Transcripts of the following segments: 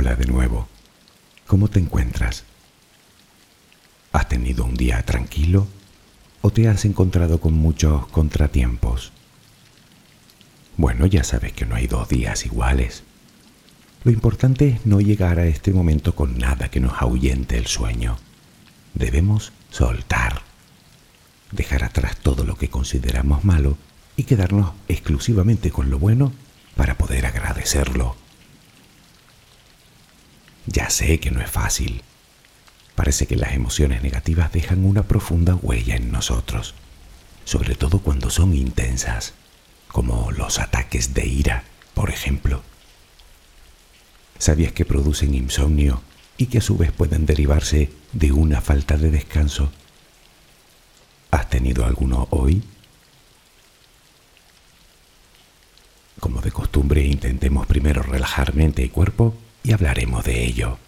Hola de nuevo. ¿Cómo te encuentras? ¿Has tenido un día tranquilo o te has encontrado con muchos contratiempos? Bueno, ya sabes que no hay dos días iguales. Lo importante es no llegar a este momento con nada que nos ahuyente el sueño. Debemos soltar, dejar atrás todo lo que consideramos malo y quedarnos exclusivamente con lo bueno para poder agradecerlo. Ya sé que no es fácil. Parece que las emociones negativas dejan una profunda huella en nosotros, sobre todo cuando son intensas, como los ataques de ira, por ejemplo. ¿Sabías que producen insomnio y que a su vez pueden derivarse de una falta de descanso? ¿Has tenido alguno hoy? Como de costumbre, intentemos primero relajar mente y cuerpo hablaremos de ello.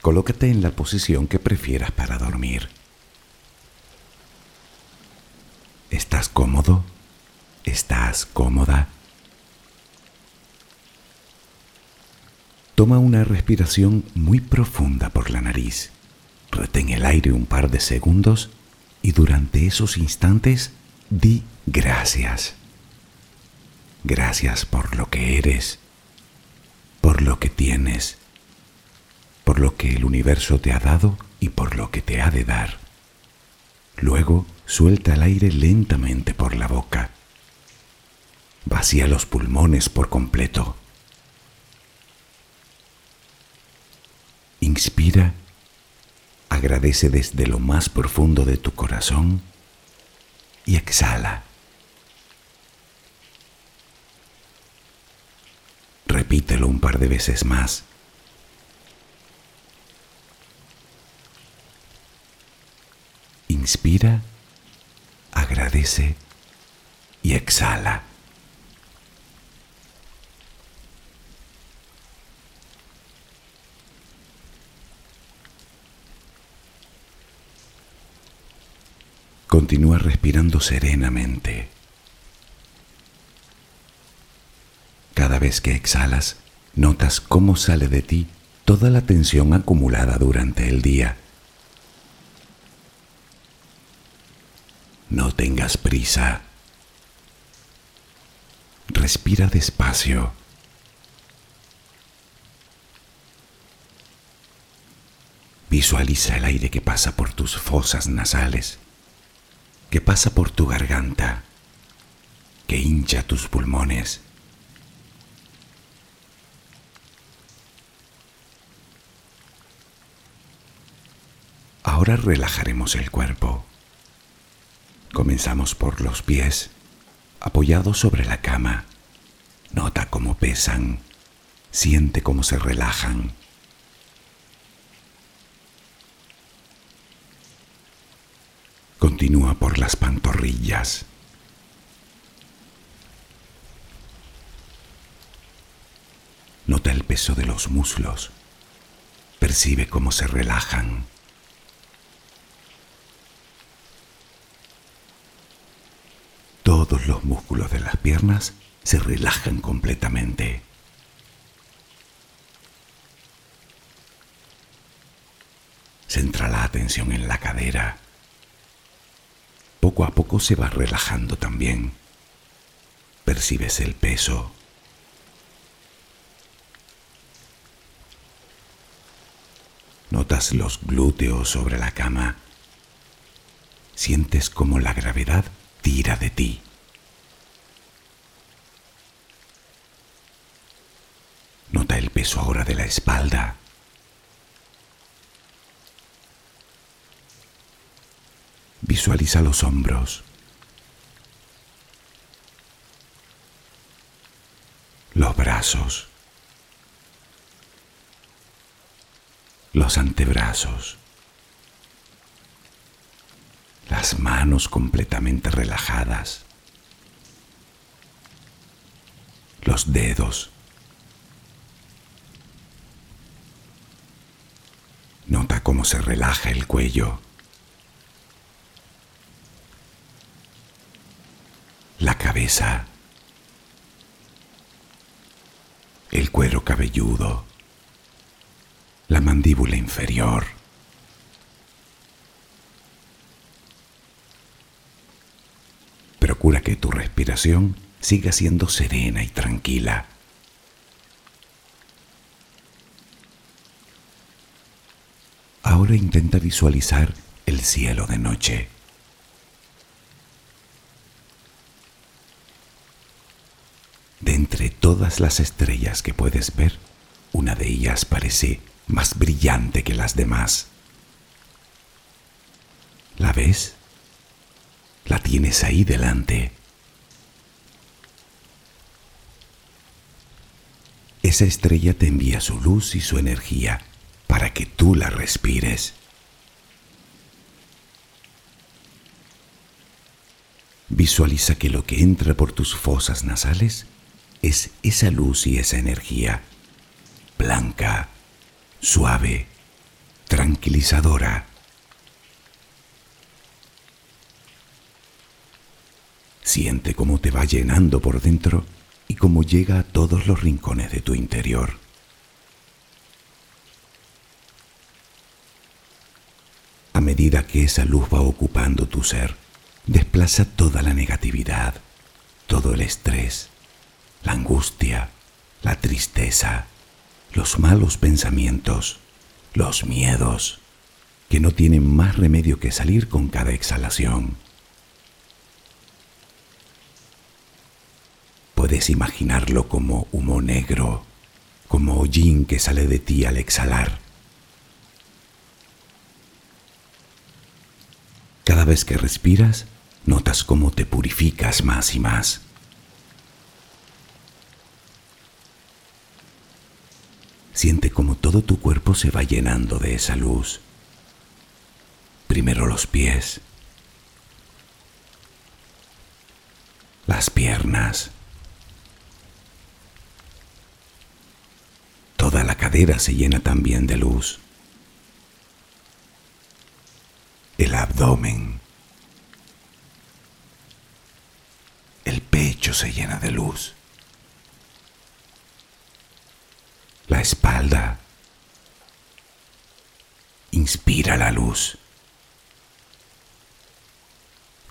Colócate en la posición que prefieras para dormir. ¿Estás cómodo? ¿Estás cómoda? Toma una respiración muy profunda por la nariz. Retén el aire un par de segundos y durante esos instantes di gracias. Gracias por lo que eres, por lo que tienes, por lo que el universo te ha dado y por lo que te ha de dar. Luego suelta el aire lentamente por la boca. Vacía los pulmones por completo. Inspira, agradece desde lo más profundo de tu corazón y exhala. Repítelo un par de veces más. Inspira, agradece y exhala. Continúa respirando serenamente. Cada vez que exhalas, notas cómo sale de ti toda la tensión acumulada durante el día. No tengas prisa. Respira despacio. Visualiza el aire que pasa por tus fosas nasales, que pasa por tu garganta, que hincha tus pulmones. Ahora relajaremos el cuerpo. Comenzamos por los pies, apoyados sobre la cama. Nota cómo pesan, siente cómo se relajan. Continúa por las pantorrillas. Nota el peso de los muslos. Percibe cómo se relajan. Todos los músculos de las piernas se relajan completamente. Centra la atención en la cadera. Poco a poco se va relajando también. Percibes el peso. Notas los glúteos sobre la cama. Sientes como la gravedad tira de ti. Nota el peso ahora de la espalda. Visualiza los hombros. Los brazos. Los antebrazos las manos completamente relajadas, los dedos. Nota cómo se relaja el cuello, la cabeza, el cuero cabelludo, la mandíbula inferior. Procura que tu respiración siga siendo serena y tranquila. Ahora intenta visualizar el cielo de noche. De entre todas las estrellas que puedes ver, una de ellas parece más brillante que las demás. ¿La ves? La tienes ahí delante. Esa estrella te envía su luz y su energía para que tú la respires. Visualiza que lo que entra por tus fosas nasales es esa luz y esa energía, blanca, suave, tranquilizadora. Siente cómo te va llenando por dentro y cómo llega a todos los rincones de tu interior. A medida que esa luz va ocupando tu ser, desplaza toda la negatividad, todo el estrés, la angustia, la tristeza, los malos pensamientos, los miedos, que no tienen más remedio que salir con cada exhalación. Puedes imaginarlo como humo negro, como hollín que sale de ti al exhalar. Cada vez que respiras, notas cómo te purificas más y más. Siente como todo tu cuerpo se va llenando de esa luz. Primero los pies, las piernas, toda la cadera se llena también de luz, el abdomen, el pecho se llena de luz. La espalda. Inspira la luz.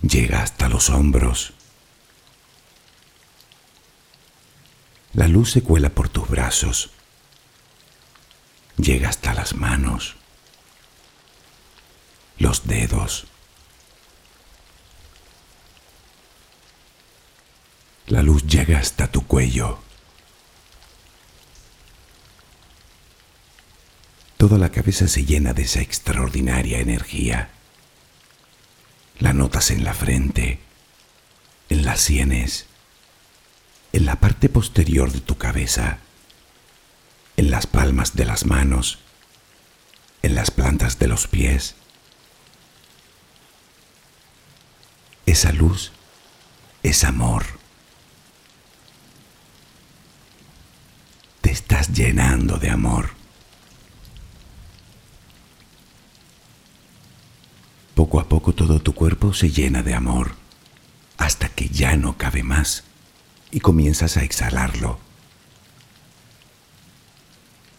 Llega hasta los hombros. La luz se cuela por tus brazos. Llega hasta las manos, los dedos. La luz llega hasta tu cuello. Toda la cabeza se llena de esa extraordinaria energía. La notas en la frente, en las sienes, en la parte posterior de tu cabeza, en las palmas de las manos, en las plantas de los pies. Esa luz es amor. Te estás llenando de amor. Poco a poco todo tu cuerpo se llena de amor, hasta que ya no cabe más y comienzas a exhalarlo.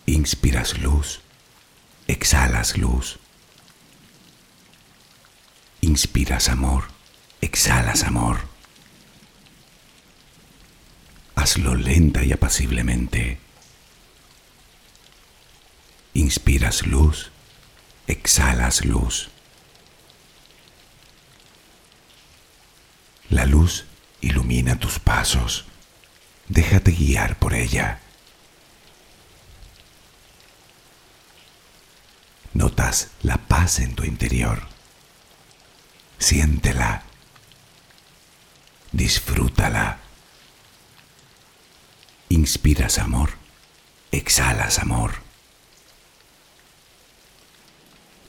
Inspiras luz, exhalas luz. Inspiras amor, exhalas amor. Hazlo lenta y apaciblemente. Inspiras luz, exhalas luz. La luz ilumina tus pasos. Déjate guiar por ella. Notas la paz en tu interior. Siéntela. Disfrútala. Inspiras amor. Exhalas amor.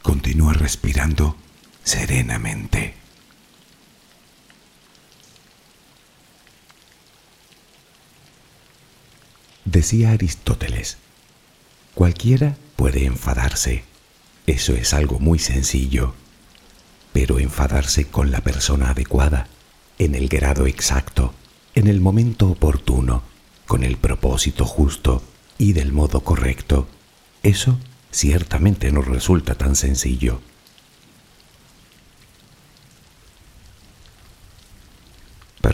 Continúa respirando serenamente. Decía Aristóteles, cualquiera puede enfadarse, eso es algo muy sencillo, pero enfadarse con la persona adecuada en el grado exacto, en el momento oportuno, con el propósito justo y del modo correcto, eso ciertamente no resulta tan sencillo.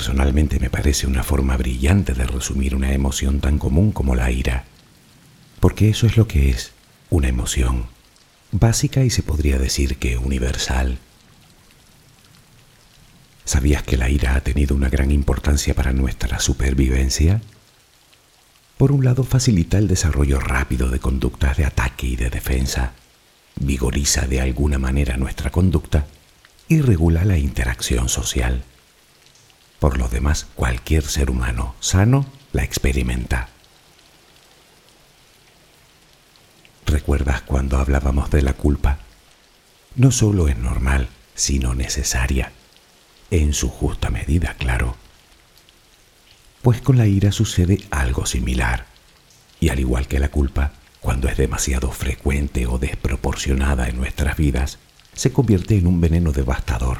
Personalmente me parece una forma brillante de resumir una emoción tan común como la ira, porque eso es lo que es, una emoción, básica y se podría decir que universal. ¿Sabías que la ira ha tenido una gran importancia para nuestra supervivencia? Por un lado, facilita el desarrollo rápido de conductas de ataque y de defensa, vigoriza de alguna manera nuestra conducta y regula la interacción social. Por lo demás, cualquier ser humano sano la experimenta. ¿Recuerdas cuando hablábamos de la culpa? No solo es normal, sino necesaria. En su justa medida, claro. Pues con la ira sucede algo similar. Y al igual que la culpa, cuando es demasiado frecuente o desproporcionada en nuestras vidas, se convierte en un veneno devastador.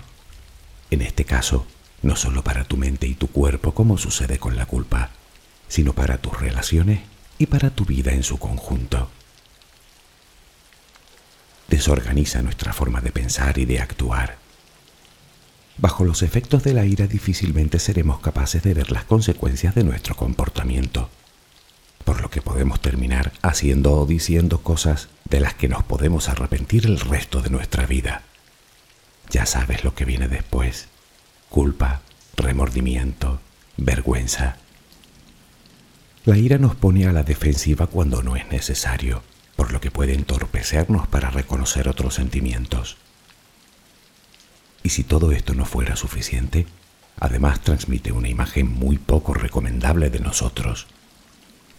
En este caso, no solo para tu mente y tu cuerpo como sucede con la culpa, sino para tus relaciones y para tu vida en su conjunto. Desorganiza nuestra forma de pensar y de actuar. Bajo los efectos de la ira difícilmente seremos capaces de ver las consecuencias de nuestro comportamiento, por lo que podemos terminar haciendo o diciendo cosas de las que nos podemos arrepentir el resto de nuestra vida. Ya sabes lo que viene después culpa, remordimiento, vergüenza. La ira nos pone a la defensiva cuando no es necesario, por lo que puede entorpecernos para reconocer otros sentimientos. Y si todo esto no fuera suficiente, además transmite una imagen muy poco recomendable de nosotros.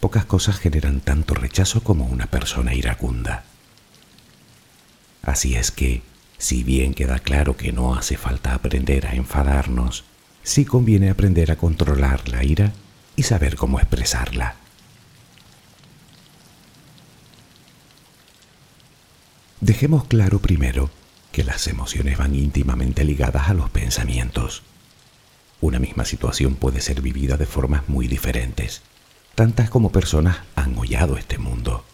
Pocas cosas generan tanto rechazo como una persona iracunda. Así es que, si bien queda claro que no hace falta aprender a enfadarnos, sí conviene aprender a controlar la ira y saber cómo expresarla. Dejemos claro primero que las emociones van íntimamente ligadas a los pensamientos. Una misma situación puede ser vivida de formas muy diferentes, tantas como personas han hollado este mundo.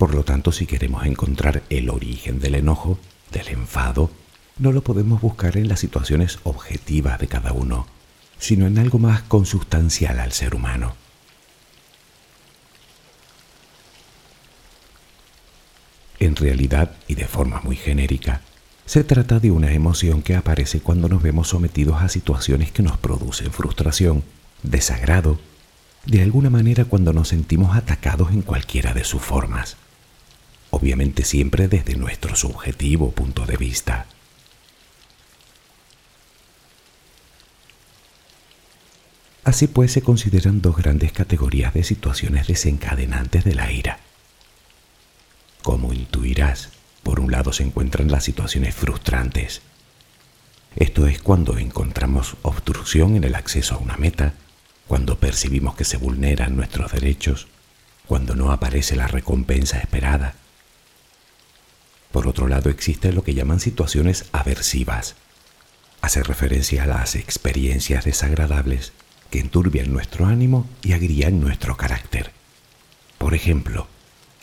Por lo tanto, si queremos encontrar el origen del enojo, del enfado, no lo podemos buscar en las situaciones objetivas de cada uno, sino en algo más consustancial al ser humano. En realidad, y de forma muy genérica, se trata de una emoción que aparece cuando nos vemos sometidos a situaciones que nos producen frustración, desagrado, de alguna manera cuando nos sentimos atacados en cualquiera de sus formas obviamente siempre desde nuestro subjetivo punto de vista. Así pues se consideran dos grandes categorías de situaciones desencadenantes de la ira. Como intuirás, por un lado se encuentran las situaciones frustrantes. Esto es cuando encontramos obstrucción en el acceso a una meta, cuando percibimos que se vulneran nuestros derechos, cuando no aparece la recompensa esperada, por otro lado, existen lo que llaman situaciones aversivas. Hace referencia a las experiencias desagradables que enturbian nuestro ánimo y agrían nuestro carácter. Por ejemplo,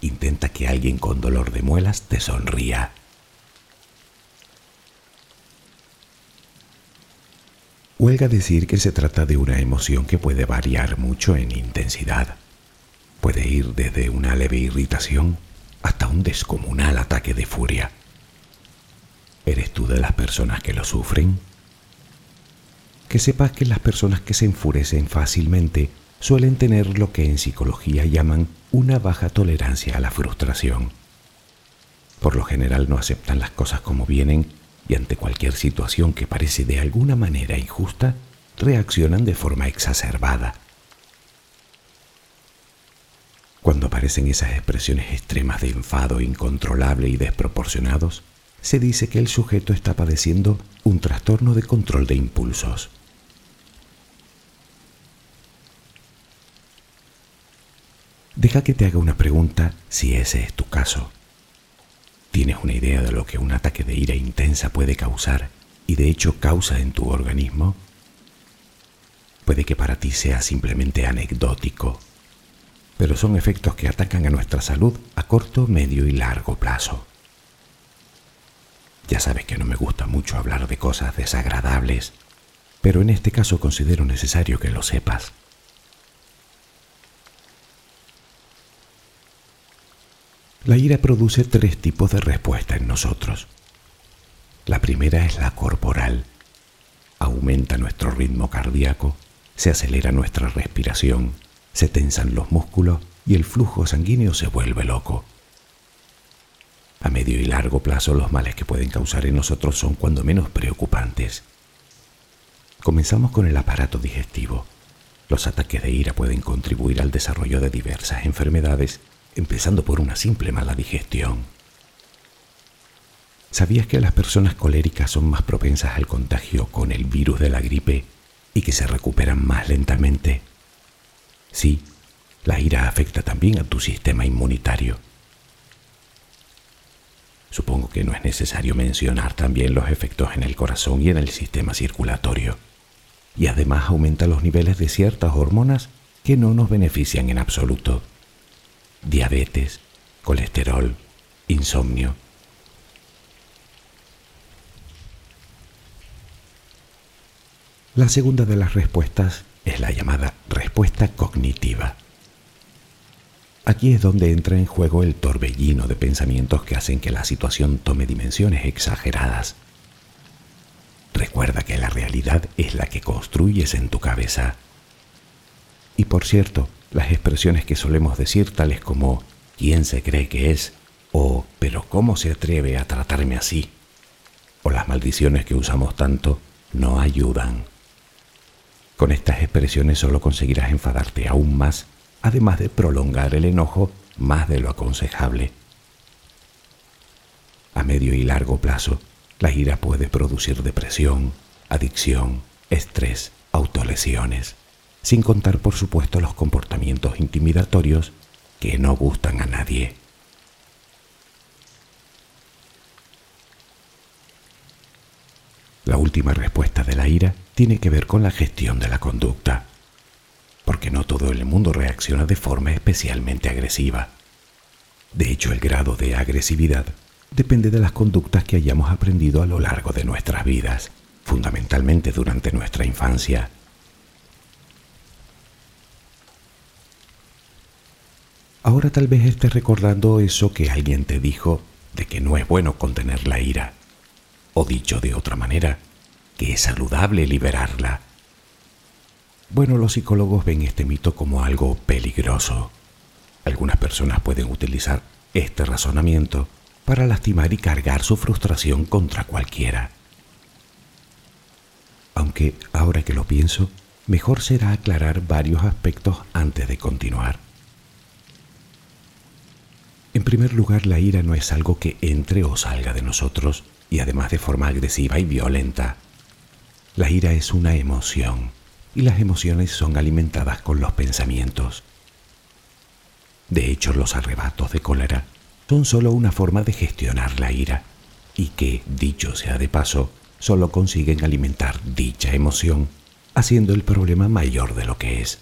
intenta que alguien con dolor de muelas te sonría. Huelga decir que se trata de una emoción que puede variar mucho en intensidad. Puede ir desde una leve irritación hasta un descomunal ataque de furia. ¿Eres tú de las personas que lo sufren? Que sepas que las personas que se enfurecen fácilmente suelen tener lo que en psicología llaman una baja tolerancia a la frustración. Por lo general no aceptan las cosas como vienen y ante cualquier situación que parece de alguna manera injusta, reaccionan de forma exacerbada cuando aparecen esas expresiones extremas de enfado incontrolable y desproporcionados, se dice que el sujeto está padeciendo un trastorno de control de impulsos. Deja que te haga una pregunta si ese es tu caso. ¿Tienes una idea de lo que un ataque de ira intensa puede causar y de hecho causa en tu organismo, puede que para ti sea simplemente anecdótico, pero son efectos que atacan a nuestra salud a corto, medio y largo plazo. Ya sabes que no me gusta mucho hablar de cosas desagradables, pero en este caso considero necesario que lo sepas. La ira produce tres tipos de respuesta en nosotros. La primera es la corporal. Aumenta nuestro ritmo cardíaco, se acelera nuestra respiración, se tensan los músculos y el flujo sanguíneo se vuelve loco. A medio y largo plazo los males que pueden causar en nosotros son cuando menos preocupantes. Comenzamos con el aparato digestivo. Los ataques de ira pueden contribuir al desarrollo de diversas enfermedades empezando por una simple mala digestión. ¿Sabías que las personas coléricas son más propensas al contagio con el virus de la gripe y que se recuperan más lentamente? Sí, la ira afecta también a tu sistema inmunitario. Supongo que no es necesario mencionar también los efectos en el corazón y en el sistema circulatorio. Y además aumenta los niveles de ciertas hormonas que no nos benefician en absoluto diabetes, colesterol, insomnio. La segunda de las respuestas es la llamada respuesta cognitiva. Aquí es donde entra en juego el torbellino de pensamientos que hacen que la situación tome dimensiones exageradas. Recuerda que la realidad es la que construyes en tu cabeza. Y por cierto, las expresiones que solemos decir tales como ¿quién se cree que es? o ¿pero cómo se atreve a tratarme así? o las maldiciones que usamos tanto no ayudan. Con estas expresiones solo conseguirás enfadarte aún más, además de prolongar el enojo más de lo aconsejable. A medio y largo plazo, la ira puede producir depresión, adicción, estrés, autolesiones sin contar por supuesto los comportamientos intimidatorios que no gustan a nadie. La última respuesta de la ira tiene que ver con la gestión de la conducta, porque no todo el mundo reacciona de forma especialmente agresiva. De hecho, el grado de agresividad depende de las conductas que hayamos aprendido a lo largo de nuestras vidas, fundamentalmente durante nuestra infancia. Ahora tal vez estés recordando eso que alguien te dijo de que no es bueno contener la ira. O dicho de otra manera, que es saludable liberarla. Bueno, los psicólogos ven este mito como algo peligroso. Algunas personas pueden utilizar este razonamiento para lastimar y cargar su frustración contra cualquiera. Aunque ahora que lo pienso, mejor será aclarar varios aspectos antes de continuar. En primer lugar, la ira no es algo que entre o salga de nosotros y además de forma agresiva y violenta. La ira es una emoción y las emociones son alimentadas con los pensamientos. De hecho, los arrebatos de cólera son solo una forma de gestionar la ira y que, dicho sea de paso, solo consiguen alimentar dicha emoción, haciendo el problema mayor de lo que es.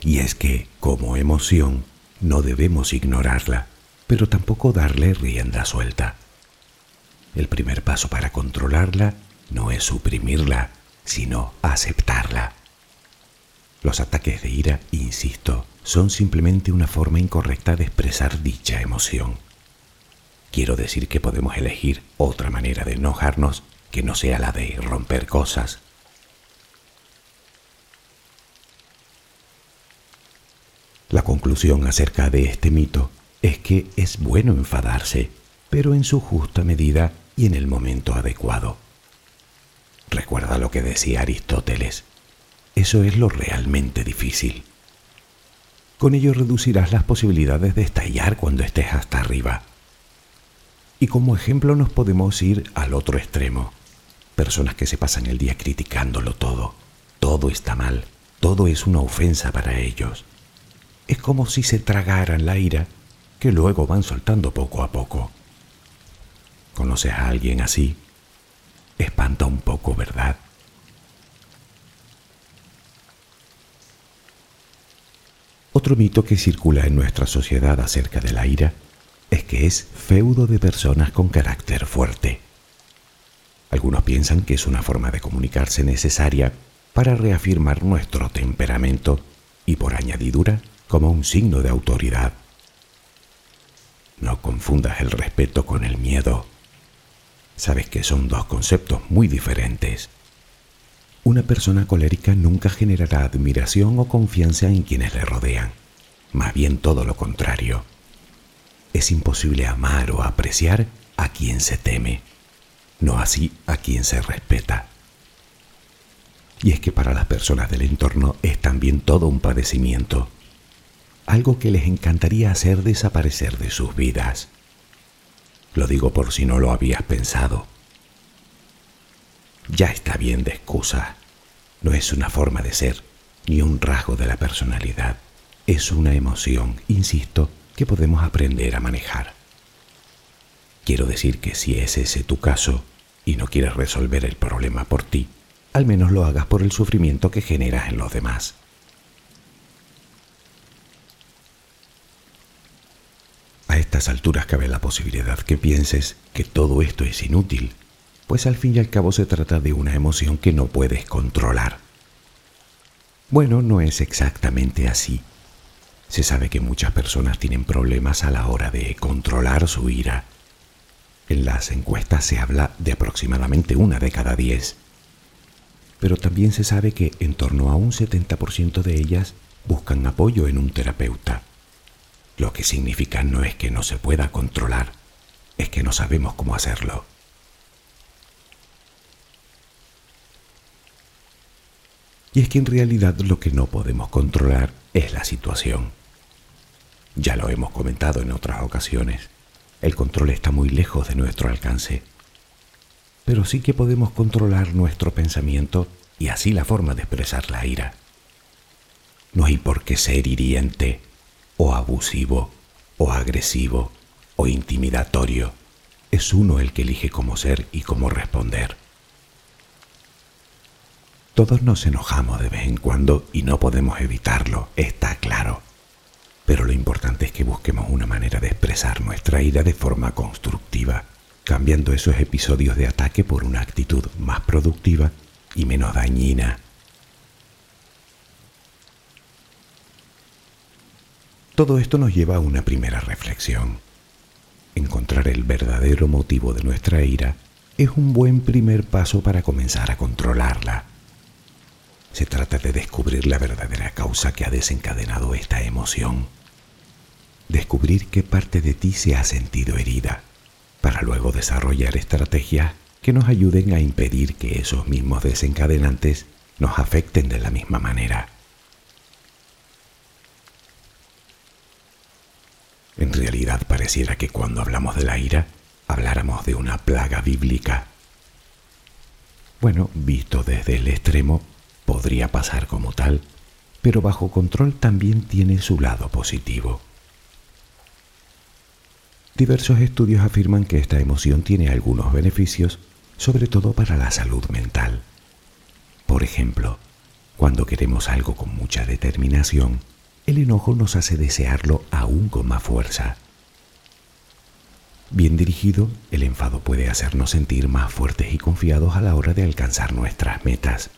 Y es que, como emoción, no debemos ignorarla, pero tampoco darle rienda suelta. El primer paso para controlarla no es suprimirla, sino aceptarla. Los ataques de ira, insisto, son simplemente una forma incorrecta de expresar dicha emoción. Quiero decir que podemos elegir otra manera de enojarnos que no sea la de romper cosas, La conclusión acerca de este mito es que es bueno enfadarse, pero en su justa medida y en el momento adecuado. Recuerda lo que decía Aristóteles. Eso es lo realmente difícil. Con ello reducirás las posibilidades de estallar cuando estés hasta arriba. Y como ejemplo nos podemos ir al otro extremo. Personas que se pasan el día criticándolo todo. Todo está mal. Todo es una ofensa para ellos es como si se tragaran la ira que luego van soltando poco a poco. ¿Conoces a alguien así? Un poco, ¿verdad? Otro mito que circula en nuestra sociedad acerca de la ira es que es feudo de personas con carácter fuerte. Algunos piensan que es una forma de comunicarse necesaria para reafirmar nuestro temperamento y por añadidura como un signo de autoridad. No confundas el respeto con el miedo. Sabes que son dos conceptos muy diferentes. Una persona colérica nunca generará admiración o confianza en quienes le rodean, más bien todo lo contrario. Es imposible amar o apreciar a quien se teme, no así a quien se respeta. Y es que para las personas del entorno es también todo un padecimiento, algo que les encantaría hacer desaparecer de sus vidas. Lo digo por si no lo habías pensado. Ya está bien de excusa. No es una forma de ser, ni un rasgo de la personalidad. Es una emoción, insisto, que podemos aprender a manejar. Quiero decir que si es ese tu caso y no quieres resolver el problema por ti, al menos lo hagas por el sufrimiento que generas en los demás. A estas alturas cabe la posibilidad que pienses que todo esto es inútil, pues al fin y al cabo se trata de una emoción que no puedes controlar. Bueno, no es exactamente así. Se sabe que muchas personas tienen problemas a la hora de controlar su ira. En las encuestas se habla de aproximadamente una de cada diez pero también se sabe que en torno a un 70% de ellas buscan apoyo en un terapeuta. Lo que significa no es que no se pueda controlar, es que no sabemos cómo hacerlo. Y es que en realidad lo que no podemos controlar es la situación. Ya lo hemos comentado en otras ocasiones, el control está muy lejos de nuestro alcance pero sí que podemos controlar nuestro pensamiento y así la forma de expresar la ira. No hay por qué ser hiriente o abusivo o agresivo o intimidatorio. Es uno el que elige cómo ser y cómo responder. Todos nos enojamos de vez en cuando y no podemos evitarlo, está claro. Pero lo importante es que busquemos una manera de expresar nuestra ira de forma constructiva cambiando esos episodios de ataque por una actitud más productiva y menos dañina. Todo esto nos lleva a una primera reflexión. Encontrar el verdadero motivo de nuestra ira es un buen primer paso para comenzar a controlarla. Se trata de descubrir la verdadera causa que ha desencadenado esta emoción. Descubrir qué parte de ti se ha sentido herida para luego desarrollar estrategias que nos ayuden a impedir que esos mismos desencadenantes nos afecten de la misma manera. En realidad pareciera que cuando hablamos de la ira, habláramos de una plaga bíblica. Bueno, visto desde el extremo, podría pasar como tal, pero bajo control también tiene su lado positivo. Diversos estudios afirman que esta emoción tiene algunos beneficios, sobre todo para la salud mental. Por ejemplo, cuando queremos algo con mucha determinación, el enojo nos hace desearlo aún con más fuerza. Bien dirigido, el enfado puede hacernos sentir más fuertes y confiados a la hora de alcanzar nuestras metas.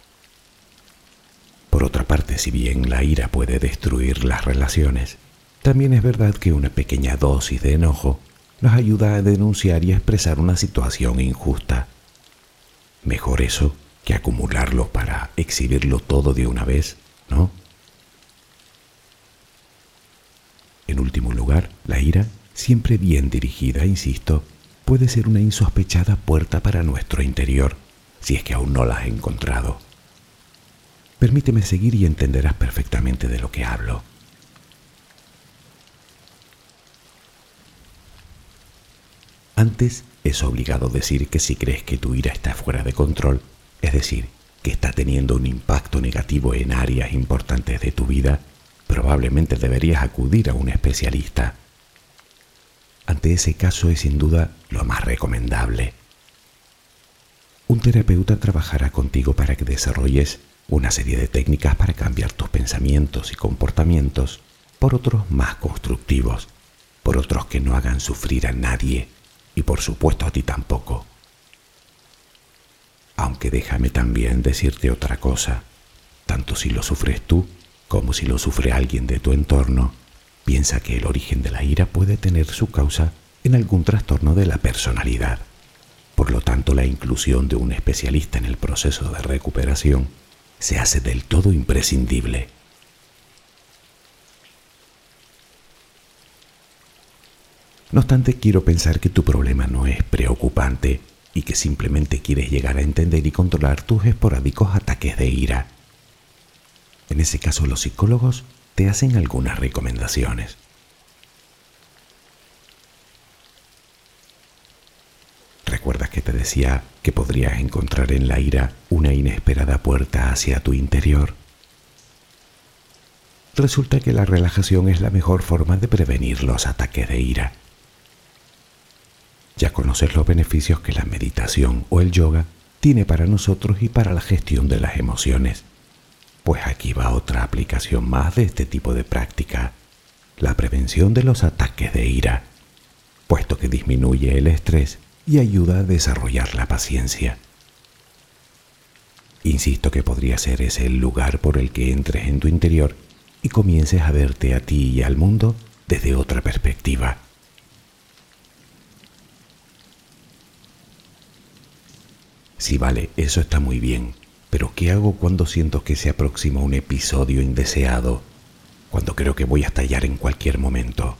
Por otra parte, si bien la ira puede destruir las relaciones, también es verdad que una pequeña dosis de enojo nos ayuda a denunciar y expresar una situación injusta. Mejor eso que acumularlo para exhibirlo todo de una vez, ¿no? En último lugar, la ira, siempre bien dirigida, insisto, puede ser una insospechada puerta para nuestro interior, si es que aún no la has encontrado. Permíteme seguir y entenderás perfectamente de lo que hablo. Antes es obligado decir que si crees que tu ira está fuera de control, es decir, que está teniendo un impacto negativo en áreas importantes de tu vida, probablemente deberías acudir a un especialista. Ante ese caso es sin duda lo más recomendable. un terapeuta trabajará contigo para que desarrolles una serie de técnicas para cambiar tus pensamientos y comportamientos por otros más constructivos, por otros que no hagan sufrir a nadie y por supuesto a ti tampoco. Aunque déjame también decirte otra cosa, tanto si lo sufres tú como si lo sufre alguien de tu entorno, piensa que el origen de la ira puede tener su causa en algún trastorno de la personalidad. Por lo tanto, la inclusión de un especialista en el proceso de recuperación se hace del todo imprescindible. No obstante, quiero pensar que tu problema no es preocupante y que simplemente quieres llegar a entender y controlar tus esporádicos ataques de ira. En ese caso, los psicólogos te hacen algunas recomendaciones. ¿Recuerdas que te decía que podrías encontrar en la ira una inesperada puerta hacia tu interior? Resulta que la relajación es la mejor forma de prevenir los ataques de ira. Ya conoces los beneficios que la meditación o el yoga tiene para nosotros y para la gestión de las emociones. Pues aquí va otra aplicación más de este tipo de práctica, la prevención de los ataques de ira, puesto que disminuye el estrés y ayuda a desarrollar la paciencia. Insisto que podría ser ese el lugar por el que entres en tu interior y comiences a verte a ti y al mundo desde otra perspectiva. Sí, vale, eso está muy bien, pero ¿qué hago cuando siento que se aproxima un episodio indeseado? Cuando creo que voy a estallar en cualquier momento.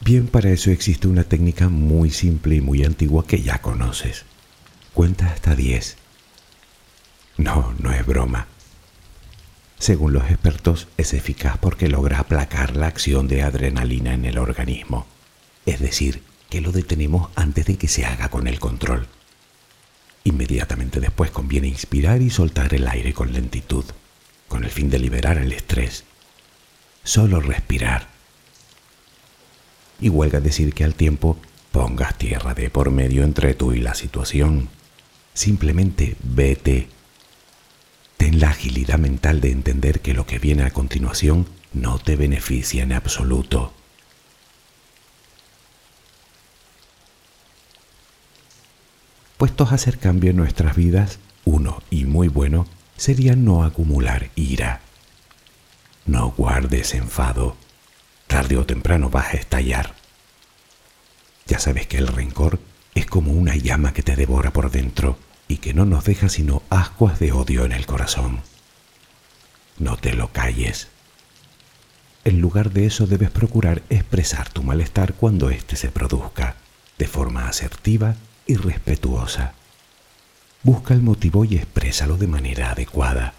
Bien, para eso existe una técnica muy simple y muy antigua que ya conoces. Cuenta hasta 10. No, no es broma. Según los expertos, es eficaz porque logra aplacar la acción de adrenalina en el organismo. Es decir, que lo detenemos antes de que se haga con el control. Inmediatamente después conviene inspirar y soltar el aire con lentitud, con el fin de liberar el estrés. Solo respirar. Y huelga decir que al tiempo pongas tierra de por medio entre tú y la situación. Simplemente vete. Ten la agilidad mental de entender que lo que viene a continuación no te beneficia en absoluto. Puestos a hacer cambio en nuestras vidas, uno y muy bueno sería no acumular ira. No guardes enfado. Tarde o temprano vas a estallar. Ya sabes que el rencor es como una llama que te devora por dentro y que no nos deja sino ascuas de odio en el corazón. No te lo calles. En lugar de eso debes procurar expresar tu malestar cuando éste se produzca, de forma asertiva y respetuosa. Busca el motivo y exprésalo de manera adecuada.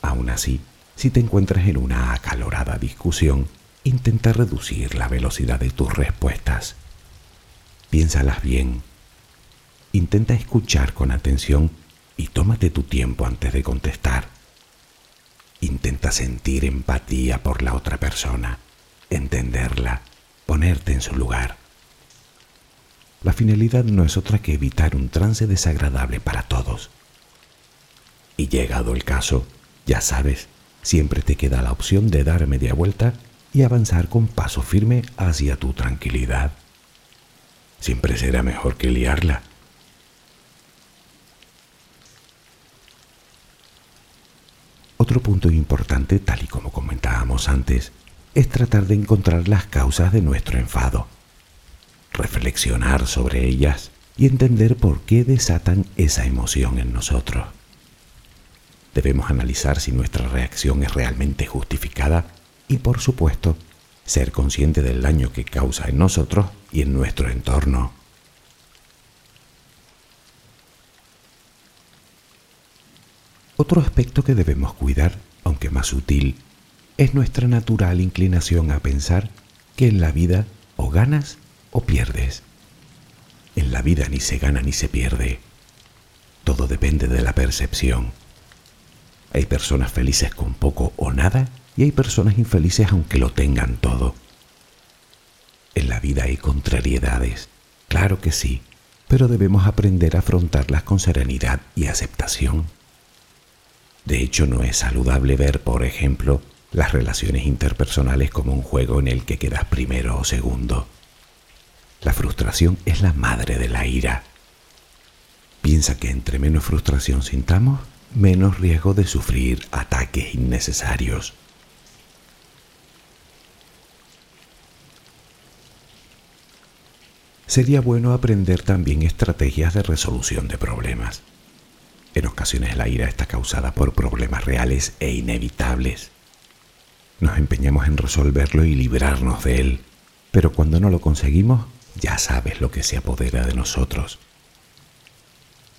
Aún así, si te encuentras en una acalorada discusión, intenta reducir la velocidad de tus respuestas. Piénsalas bien. Intenta escuchar con atención y tómate tu tiempo antes de contestar. Intenta sentir empatía por la otra persona, entenderla, ponerte en su lugar. La finalidad no es otra que evitar un trance desagradable para todos. Y llegado el caso, ya sabes, siempre te queda la opción de dar media vuelta y avanzar con paso firme hacia tu tranquilidad. Siempre será mejor que liarla. Otro punto importante, tal y como comentábamos antes, es tratar de encontrar las causas de nuestro enfado reflexionar sobre ellas y entender por qué desatan esa emoción en nosotros. Debemos analizar si nuestra reacción es realmente justificada y, por supuesto, ser consciente del daño que causa en nosotros y en nuestro entorno. Otro aspecto que debemos cuidar, aunque más sutil, es nuestra natural inclinación a pensar que en la vida o ganas o pierdes. En la vida ni se gana ni se pierde. Todo depende de la percepción. Hay personas felices con poco o nada y hay personas infelices aunque lo tengan todo. En la vida hay contrariedades, Claro que sí, pero debemos aprender a afrontarlas con serenidad y aceptación. De hecho, no es saludable ver, por ejemplo, las relaciones interpersonales como un juego en el que quedas primero o segundo. La frustración es la madre de la ira. Piensa que entre menos frustración sintamos, menos riesgo de sufrir ataques innecesarios. Sería bueno aprender también estrategias de resolución de problemas. En ocasiones la ira está causada por problemas reales e inevitables. Nos empeñamos en resolverlo y librarnos de él, pero cuando no lo conseguimos, ya sabes lo que se apodera de nosotros.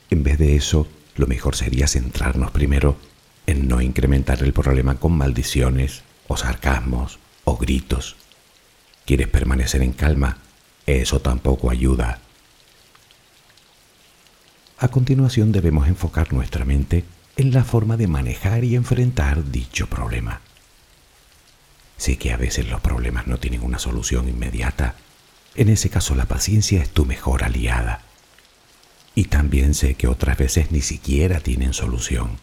En vez de eso, lo mejor sería centrarnos primero en no incrementar el problema con maldiciones o sarcasmos o gritos. ¿Quieres permanecer en calma? Eso tampoco ayuda. A continuación debemos enfocar nuestra mente en la forma de manejar y enfrentar dicho problema. Sé que a veces los problemas no tienen una solución inmediata. En ese caso la paciencia es tu mejor aliada. Y también sé que otras veces ni siquiera tienen solución.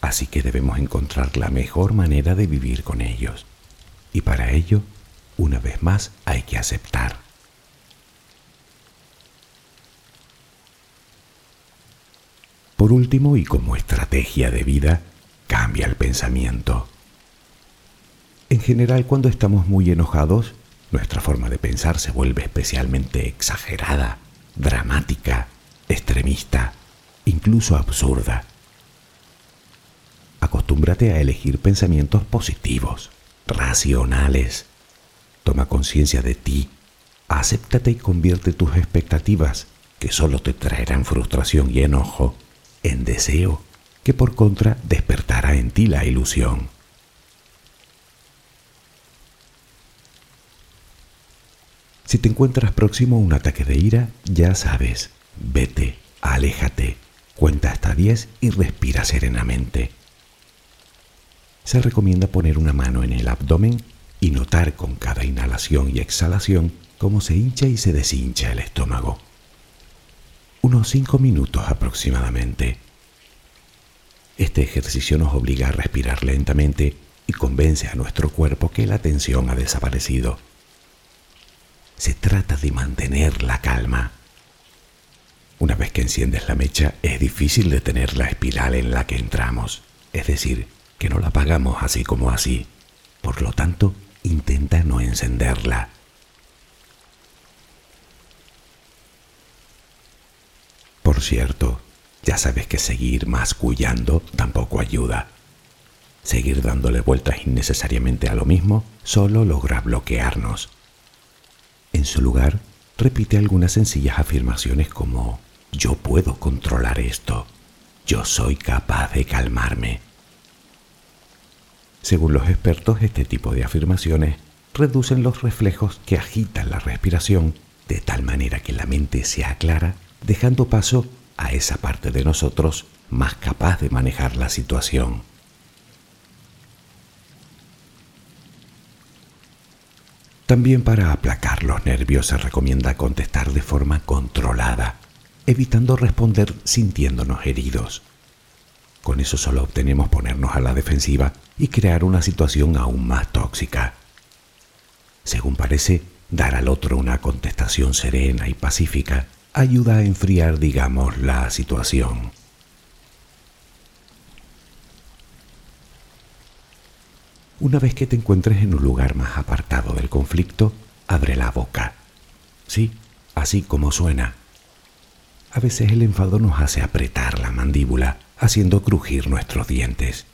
Así que debemos encontrar la mejor manera de vivir con ellos. Y para ello, una vez más, hay que aceptar. Por último, y como estrategia de vida, cambia el pensamiento. En general, cuando estamos muy enojados, nuestra forma de pensar se vuelve especialmente exagerada, dramática, extremista, incluso absurda. Acostúmbrate a elegir pensamientos positivos, racionales. Toma conciencia de ti, acéptate y convierte tus expectativas, que solo te traerán frustración y enojo, en deseo que por contra despertará en ti la ilusión. Si te encuentras próximo a un ataque de ira, ya sabes, vete, aléjate, cuenta hasta 10 y respira serenamente. Se recomienda poner una mano en el abdomen y notar con cada inhalación y exhalación cómo se hincha y se deshincha el estómago unos 5 minutos aproximadamente. Este ejercicio nos obliga a respirar lentamente y convence a nuestro cuerpo que la tensión ha desaparecido. Se trata de mantener la calma. Una vez que enciendes la mecha, es difícil detener la espiral en la que entramos, es decir, que no la apagamos así como así. Por lo tanto, intenta no encenderla. Por cierto, ya sabes que seguir mascullando tampoco ayuda. Seguir dándole vueltas innecesariamente a lo mismo solo logra bloquearnos. En su lugar, repite algunas sencillas afirmaciones como yo puedo controlar esto, yo soy capaz de calmarme. Según los expertos, este tipo de afirmaciones reducen los reflejos que agitan la respiración de tal manera que la mente se aclara dejando paso a esa parte de nosotros más capaz de manejar la situación. También para aplacar los nervios se recomienda contestar de forma controlada, evitando responder sintiéndonos heridos. Con eso solo obtenemos ponernos a la defensiva y crear una situación aún más tóxica. Según parece, dar al otro una contestación serena y pacífica ayuda a enfriar, digamos, la situación. Una vez que te encuentres en un lugar más apartado del conflicto, abre la boca. Sí, así como suena. A veces el enfado nos hace apretar la mandíbula, haciendo crujir nuestros dientes.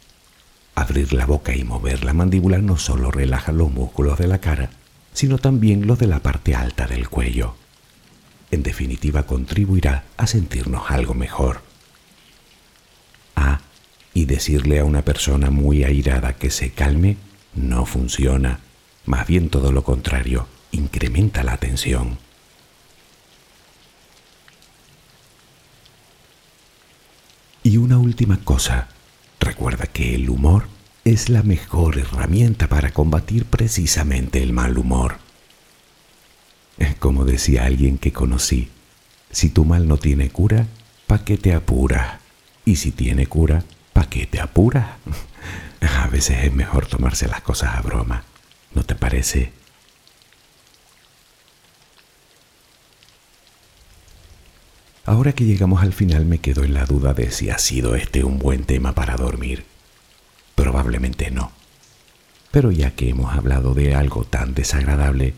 Abrir la boca y mover la mandíbula no solo relaja los músculos de la cara, sino también los de la parte alta del cuello en definitiva contribuirá a sentirnos algo mejor. Ah, y decirle a una persona muy airada que se calme no funciona, más bien todo lo contrario, incrementa la tensión. Y una última cosa, recuerda que el humor es la mejor herramienta para combatir precisamente el mal humor. Como decía alguien que conocí, si tu mal no tiene cura, ¿pa' qué te apura? Y si tiene cura, ¿pa' qué te apura? A veces es mejor tomarse las cosas a broma, ¿no te parece? Ahora que llegamos al final me quedo en la duda de si ha sido este un buen tema para dormir. Probablemente no. Pero ya que hemos hablado de algo tan desagradable,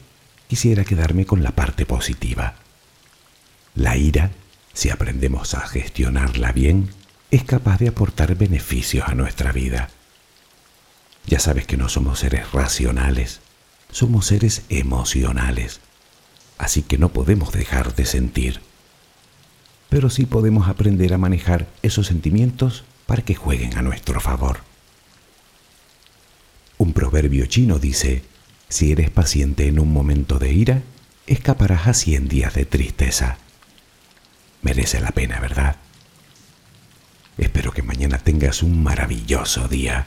quisiera quedarme con la parte positiva. La ira, si aprendemos a gestionarla bien, es capaz de aportar beneficios a nuestra vida. Ya sabes que no somos seres racionales, somos seres emocionales, así que no podemos dejar de sentir pero sí podemos aprender a manejar esos sentimientos para que jueguen a nuestro favor. Un proverbio chino dice, si eres paciente en un momento de ira, escaparás a cien días de tristeza. Merece la pena, ¿verdad? Espero que mañana tengas un maravilloso día.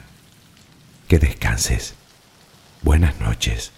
Que descanses. Buenas noches.